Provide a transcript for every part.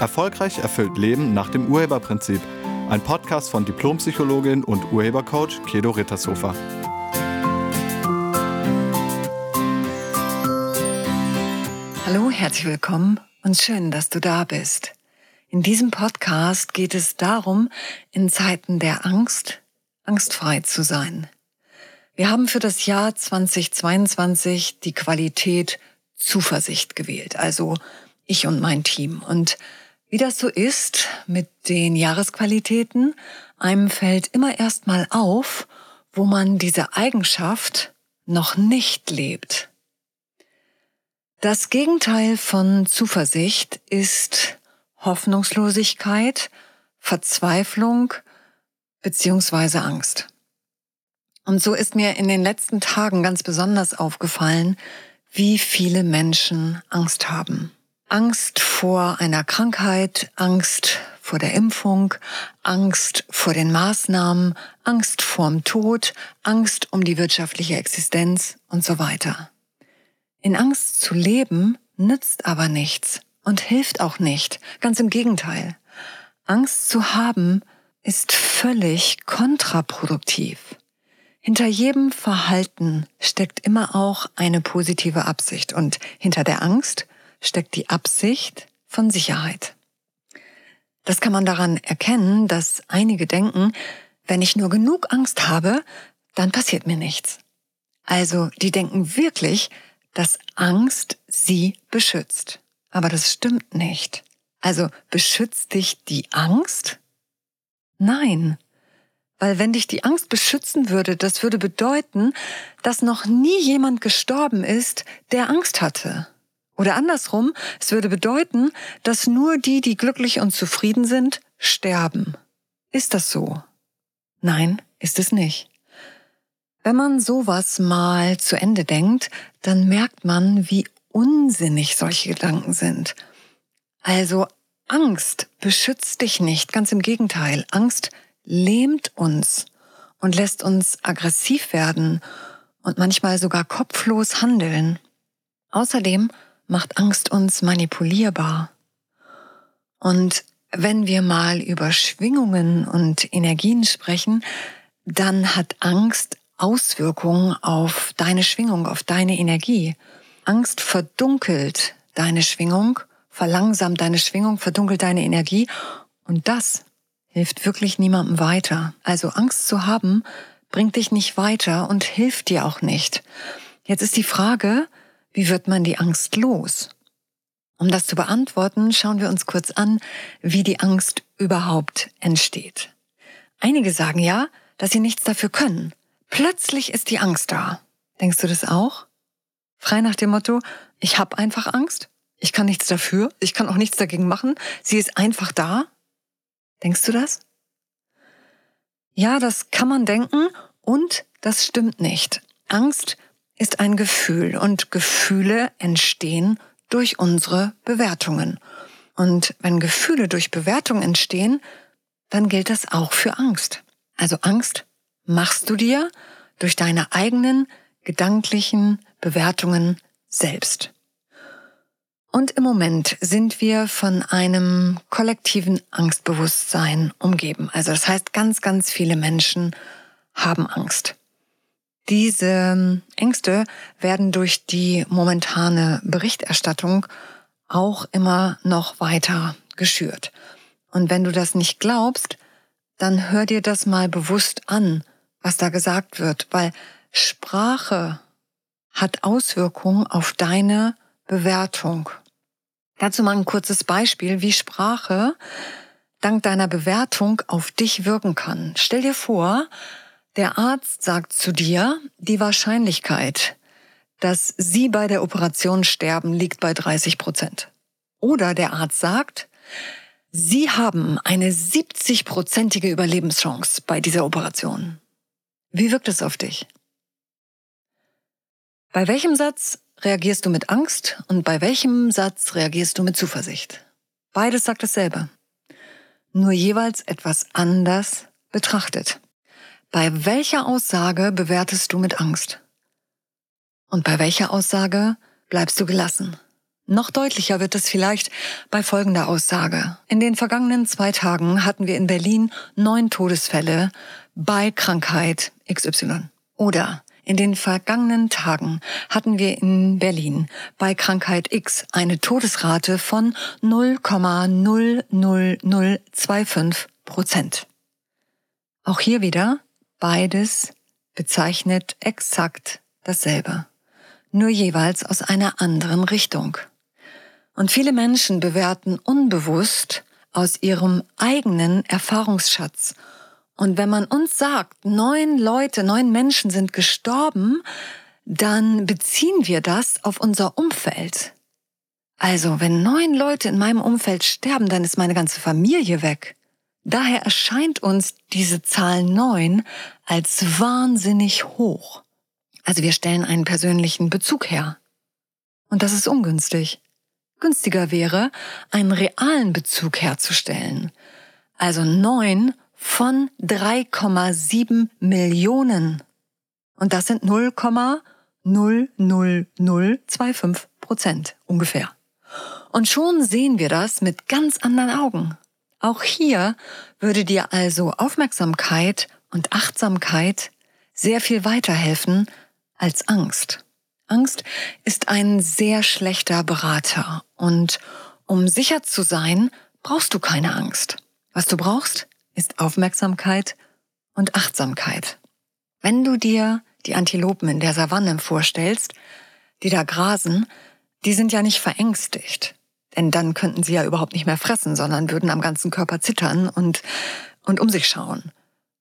Erfolgreich erfüllt Leben nach dem Urheberprinzip. Ein Podcast von Diplompsychologin und Urhebercoach Kedo Rittershofer. Hallo, herzlich willkommen und schön, dass du da bist. In diesem Podcast geht es darum, in Zeiten der Angst angstfrei zu sein. Wir haben für das Jahr 2022 die Qualität Zuversicht gewählt, also ich und mein Team. Und wie das so ist mit den Jahresqualitäten, einem fällt immer erst mal auf, wo man diese Eigenschaft noch nicht lebt. Das Gegenteil von Zuversicht ist Hoffnungslosigkeit, Verzweiflung beziehungsweise Angst. Und so ist mir in den letzten Tagen ganz besonders aufgefallen, wie viele Menschen Angst haben. Angst vor einer Krankheit, Angst vor der Impfung, Angst vor den Maßnahmen, Angst vorm Tod, Angst um die wirtschaftliche Existenz und so weiter. In Angst zu leben nützt aber nichts und hilft auch nicht, ganz im Gegenteil. Angst zu haben ist völlig kontraproduktiv. Hinter jedem Verhalten steckt immer auch eine positive Absicht und hinter der Angst steckt die Absicht von Sicherheit. Das kann man daran erkennen, dass einige denken, wenn ich nur genug Angst habe, dann passiert mir nichts. Also die denken wirklich, dass Angst sie beschützt. Aber das stimmt nicht. Also beschützt dich die Angst? Nein. Weil wenn dich die Angst beschützen würde, das würde bedeuten, dass noch nie jemand gestorben ist, der Angst hatte. Oder andersrum, es würde bedeuten, dass nur die, die glücklich und zufrieden sind, sterben. Ist das so? Nein, ist es nicht. Wenn man sowas mal zu Ende denkt, dann merkt man, wie unsinnig solche Gedanken sind. Also Angst beschützt dich nicht, ganz im Gegenteil. Angst lähmt uns und lässt uns aggressiv werden und manchmal sogar kopflos handeln. Außerdem macht Angst uns manipulierbar. Und wenn wir mal über Schwingungen und Energien sprechen, dann hat Angst Auswirkungen auf deine Schwingung, auf deine Energie. Angst verdunkelt deine Schwingung, verlangsamt deine Schwingung, verdunkelt deine Energie und das hilft wirklich niemandem weiter. Also Angst zu haben, bringt dich nicht weiter und hilft dir auch nicht. Jetzt ist die Frage, wie wird man die Angst los? Um das zu beantworten, schauen wir uns kurz an, wie die Angst überhaupt entsteht. Einige sagen ja, dass sie nichts dafür können. Plötzlich ist die Angst da. Denkst du das auch? Frei nach dem Motto, ich habe einfach Angst, ich kann nichts dafür, ich kann auch nichts dagegen machen, sie ist einfach da. Denkst du das? Ja, das kann man denken und das stimmt nicht. Angst ist ein Gefühl und Gefühle entstehen durch unsere Bewertungen. Und wenn Gefühle durch Bewertung entstehen, dann gilt das auch für Angst. Also Angst machst du dir durch deine eigenen gedanklichen Bewertungen selbst. Und im Moment sind wir von einem kollektiven Angstbewusstsein umgeben. Also das heißt, ganz, ganz viele Menschen haben Angst. Diese ähm, Ängste werden durch die momentane Berichterstattung auch immer noch weiter geschürt. Und wenn du das nicht glaubst, dann hör dir das mal bewusst an, was da gesagt wird, weil Sprache hat Auswirkungen auf deine Bewertung. Dazu mal ein kurzes Beispiel, wie Sprache dank deiner Bewertung auf dich wirken kann. Stell dir vor, der Arzt sagt zu dir, die Wahrscheinlichkeit, dass Sie bei der Operation sterben, liegt bei 30 Prozent. Oder der Arzt sagt, Sie haben eine 70-prozentige Überlebenschance bei dieser Operation. Wie wirkt es auf dich? Bei welchem Satz reagierst du mit Angst und bei welchem Satz reagierst du mit Zuversicht? Beides sagt dasselbe. Nur jeweils etwas anders betrachtet. Bei welcher Aussage bewertest du mit Angst? Und bei welcher Aussage bleibst du gelassen? Noch deutlicher wird es vielleicht bei folgender Aussage. In den vergangenen zwei Tagen hatten wir in Berlin neun Todesfälle bei Krankheit XY. Oder in den vergangenen Tagen hatten wir in Berlin bei Krankheit X eine Todesrate von 0,00025 Prozent. Auch hier wieder beides bezeichnet exakt dasselbe, nur jeweils aus einer anderen Richtung. Und viele Menschen bewerten unbewusst aus ihrem eigenen Erfahrungsschatz. Und wenn man uns sagt, neun Leute, neun Menschen sind gestorben, dann beziehen wir das auf unser Umfeld. Also, wenn neun Leute in meinem Umfeld sterben, dann ist meine ganze Familie weg. Daher erscheint uns diese Zahl neun als wahnsinnig hoch. Also wir stellen einen persönlichen Bezug her. Und das ist ungünstig. Günstiger wäre, einen realen Bezug herzustellen. Also neun von 3,7 Millionen. Und das sind 0,00025 Prozent ungefähr. Und schon sehen wir das mit ganz anderen Augen. Auch hier würde dir also Aufmerksamkeit und Achtsamkeit sehr viel weiterhelfen als Angst. Angst ist ein sehr schlechter Berater und um sicher zu sein, brauchst du keine Angst. Was du brauchst, ist Aufmerksamkeit und Achtsamkeit. Wenn du dir die Antilopen in der Savanne vorstellst, die da grasen, die sind ja nicht verängstigt. Denn dann könnten sie ja überhaupt nicht mehr fressen, sondern würden am ganzen Körper zittern und, und um sich schauen.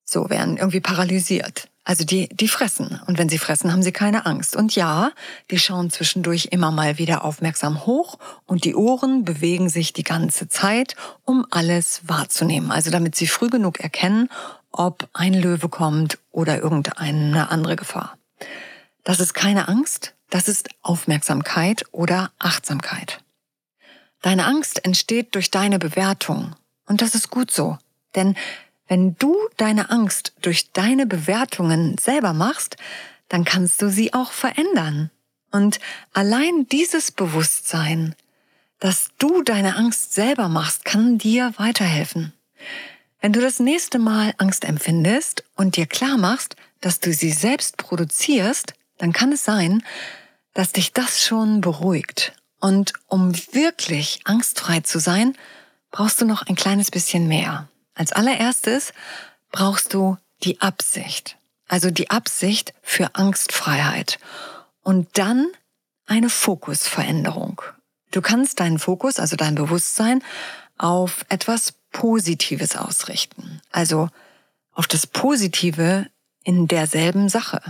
So wären irgendwie paralysiert. Also die, die fressen. Und wenn sie fressen, haben sie keine Angst. Und ja, die schauen zwischendurch immer mal wieder aufmerksam hoch und die Ohren bewegen sich die ganze Zeit, um alles wahrzunehmen. Also damit sie früh genug erkennen, ob ein Löwe kommt oder irgendeine andere Gefahr. Das ist keine Angst, das ist Aufmerksamkeit oder Achtsamkeit. Deine Angst entsteht durch deine Bewertung. Und das ist gut so. Denn wenn du deine Angst durch deine Bewertungen selber machst, dann kannst du sie auch verändern. Und allein dieses Bewusstsein, dass du deine Angst selber machst, kann dir weiterhelfen. Wenn du das nächste Mal Angst empfindest und dir klar machst, dass du sie selbst produzierst, dann kann es sein, dass dich das schon beruhigt. Und um wirklich angstfrei zu sein, brauchst du noch ein kleines bisschen mehr. Als allererstes brauchst du die Absicht. Also die Absicht für Angstfreiheit. Und dann eine Fokusveränderung. Du kannst deinen Fokus, also dein Bewusstsein, auf etwas Positives ausrichten. Also auf das Positive in derselben Sache.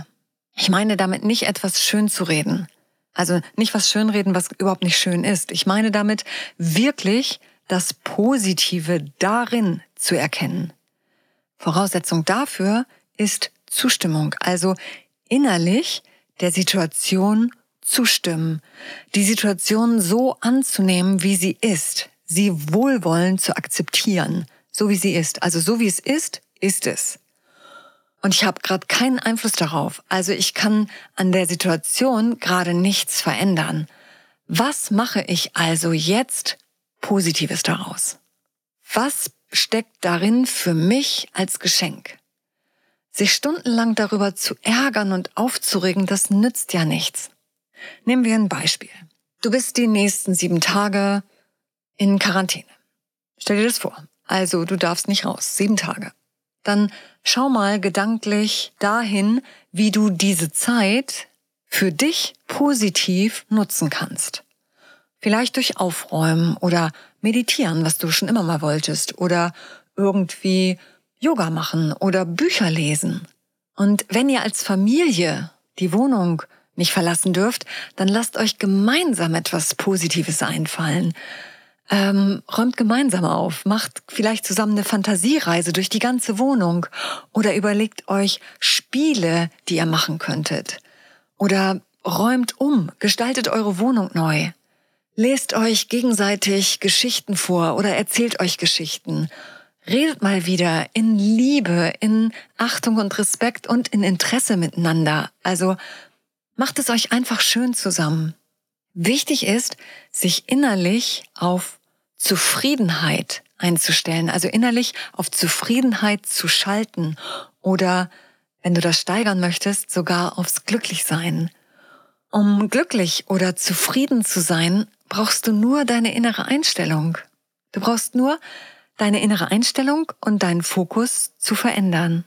Ich meine damit nicht etwas schön zu reden. Also nicht was schönreden, was überhaupt nicht schön ist. Ich meine damit wirklich das Positive darin zu erkennen. Voraussetzung dafür ist Zustimmung, also innerlich der Situation zustimmen, die Situation so anzunehmen, wie sie ist, sie wohlwollend zu akzeptieren, so wie sie ist. Also so wie es ist, ist es. Und ich habe gerade keinen Einfluss darauf. Also ich kann an der Situation gerade nichts verändern. Was mache ich also jetzt Positives daraus? Was steckt darin für mich als Geschenk? Sich stundenlang darüber zu ärgern und aufzuregen, das nützt ja nichts. Nehmen wir ein Beispiel. Du bist die nächsten sieben Tage in Quarantäne. Stell dir das vor. Also du darfst nicht raus. Sieben Tage. Dann schau mal gedanklich dahin, wie du diese Zeit für dich positiv nutzen kannst. Vielleicht durch Aufräumen oder Meditieren, was du schon immer mal wolltest, oder irgendwie Yoga machen oder Bücher lesen. Und wenn ihr als Familie die Wohnung nicht verlassen dürft, dann lasst euch gemeinsam etwas Positives einfallen. Ähm, räumt gemeinsam auf, macht vielleicht zusammen eine Fantasiereise durch die ganze Wohnung oder überlegt euch Spiele, die ihr machen könntet. Oder räumt um, gestaltet eure Wohnung neu. Lest euch gegenseitig Geschichten vor oder erzählt euch Geschichten. Redet mal wieder in Liebe, in Achtung und Respekt und in Interesse miteinander. Also macht es euch einfach schön zusammen. Wichtig ist, sich innerlich auf Zufriedenheit einzustellen, also innerlich auf Zufriedenheit zu schalten oder, wenn du das steigern möchtest, sogar aufs Glücklichsein. Um glücklich oder zufrieden zu sein, brauchst du nur deine innere Einstellung. Du brauchst nur deine innere Einstellung und deinen Fokus zu verändern.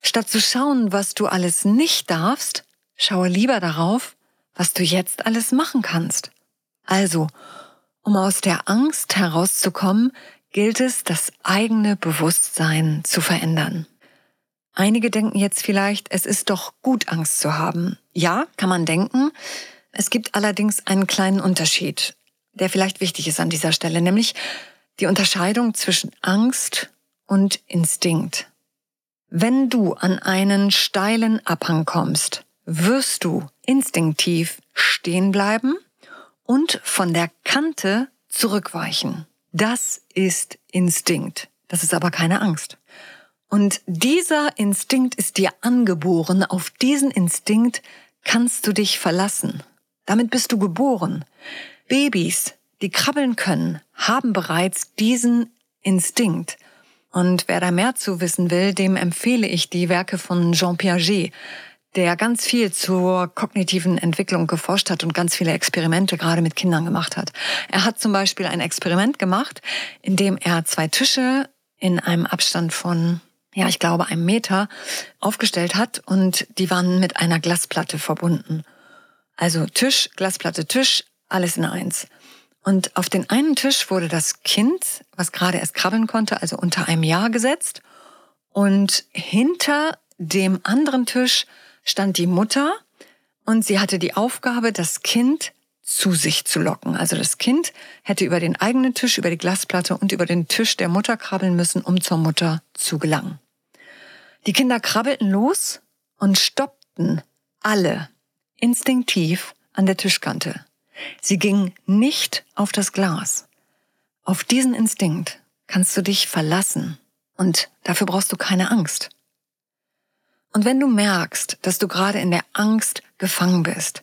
Statt zu schauen, was du alles nicht darfst, schaue lieber darauf, was du jetzt alles machen kannst. Also, um aus der Angst herauszukommen, gilt es, das eigene Bewusstsein zu verändern. Einige denken jetzt vielleicht, es ist doch gut, Angst zu haben. Ja, kann man denken. Es gibt allerdings einen kleinen Unterschied, der vielleicht wichtig ist an dieser Stelle, nämlich die Unterscheidung zwischen Angst und Instinkt. Wenn du an einen steilen Abhang kommst, wirst du instinktiv stehen bleiben und von der Kante zurückweichen. Das ist Instinkt. Das ist aber keine Angst. Und dieser Instinkt ist dir angeboren. Auf diesen Instinkt kannst du dich verlassen. Damit bist du geboren. Babys, die krabbeln können, haben bereits diesen Instinkt. Und wer da mehr zu wissen will, dem empfehle ich die Werke von Jean Piaget der ganz viel zur kognitiven Entwicklung geforscht hat und ganz viele Experimente gerade mit Kindern gemacht hat. Er hat zum Beispiel ein Experiment gemacht, in dem er zwei Tische in einem Abstand von, ja, ich glaube, einem Meter aufgestellt hat und die waren mit einer Glasplatte verbunden. Also Tisch, Glasplatte, Tisch, alles in eins. Und auf den einen Tisch wurde das Kind, was gerade erst krabbeln konnte, also unter einem Jahr gesetzt. Und hinter dem anderen Tisch stand die Mutter und sie hatte die Aufgabe, das Kind zu sich zu locken. Also das Kind hätte über den eigenen Tisch, über die Glasplatte und über den Tisch der Mutter krabbeln müssen, um zur Mutter zu gelangen. Die Kinder krabbelten los und stoppten alle instinktiv an der Tischkante. Sie gingen nicht auf das Glas. Auf diesen Instinkt kannst du dich verlassen und dafür brauchst du keine Angst. Und wenn du merkst, dass du gerade in der Angst gefangen bist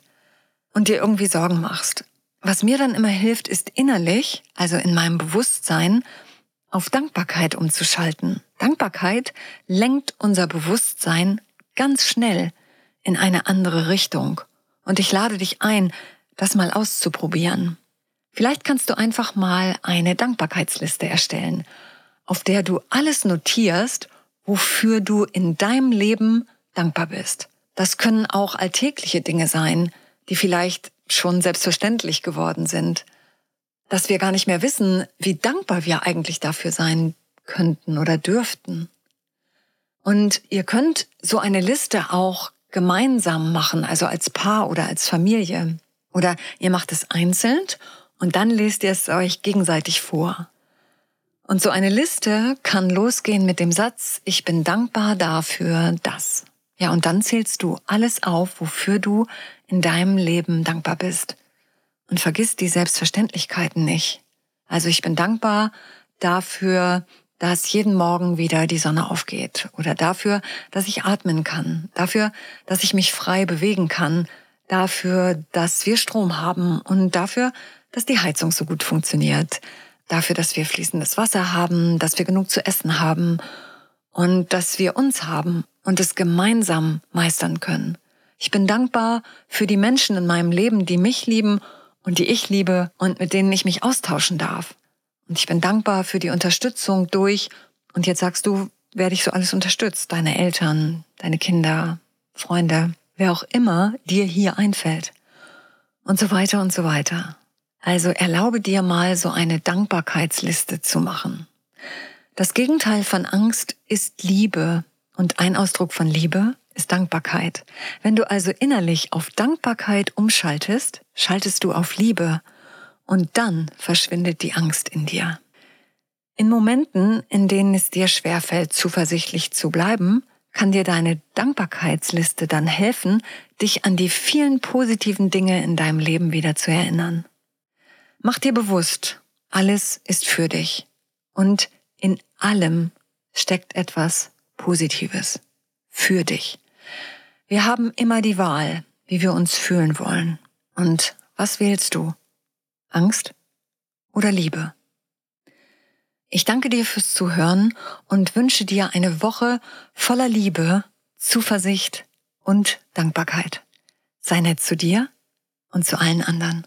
und dir irgendwie Sorgen machst, was mir dann immer hilft, ist innerlich, also in meinem Bewusstsein, auf Dankbarkeit umzuschalten. Dankbarkeit lenkt unser Bewusstsein ganz schnell in eine andere Richtung. Und ich lade dich ein, das mal auszuprobieren. Vielleicht kannst du einfach mal eine Dankbarkeitsliste erstellen, auf der du alles notierst, wofür du in deinem Leben dankbar bist. Das können auch alltägliche Dinge sein, die vielleicht schon selbstverständlich geworden sind, dass wir gar nicht mehr wissen, wie dankbar wir eigentlich dafür sein könnten oder dürften. Und ihr könnt so eine Liste auch gemeinsam machen, also als Paar oder als Familie. Oder ihr macht es einzeln und dann lest ihr es euch gegenseitig vor. Und so eine Liste kann losgehen mit dem Satz, ich bin dankbar dafür das. Ja, und dann zählst du alles auf, wofür du in deinem Leben dankbar bist. Und vergiss die Selbstverständlichkeiten nicht. Also ich bin dankbar dafür, dass jeden Morgen wieder die Sonne aufgeht oder dafür, dass ich atmen kann, dafür, dass ich mich frei bewegen kann, dafür, dass wir Strom haben und dafür, dass die Heizung so gut funktioniert, dafür, dass wir fließendes Wasser haben, dass wir genug zu essen haben und dass wir uns haben und es gemeinsam meistern können. Ich bin dankbar für die Menschen in meinem Leben, die mich lieben und die ich liebe und mit denen ich mich austauschen darf. Und ich bin dankbar für die Unterstützung durch, und jetzt sagst du, werde ich so alles unterstützt, deine Eltern, deine Kinder, Freunde, wer auch immer dir hier einfällt. Und so weiter und so weiter. Also erlaube dir mal so eine Dankbarkeitsliste zu machen. Das Gegenteil von Angst ist Liebe und ein Ausdruck von Liebe ist Dankbarkeit. Wenn du also innerlich auf Dankbarkeit umschaltest, schaltest du auf Liebe und dann verschwindet die Angst in dir. In Momenten, in denen es dir schwerfällt, zuversichtlich zu bleiben, kann dir deine Dankbarkeitsliste dann helfen, dich an die vielen positiven Dinge in deinem Leben wieder zu erinnern. Mach dir bewusst, alles ist für dich und in allem steckt etwas Positives für dich. Wir haben immer die Wahl, wie wir uns fühlen wollen. Und Was wählst du? Angst oder Liebe? Ich danke dir fürs Zuhören und wünsche dir eine Woche voller Liebe, Zuversicht und Dankbarkeit. Sei nett zu dir und zu allen anderen.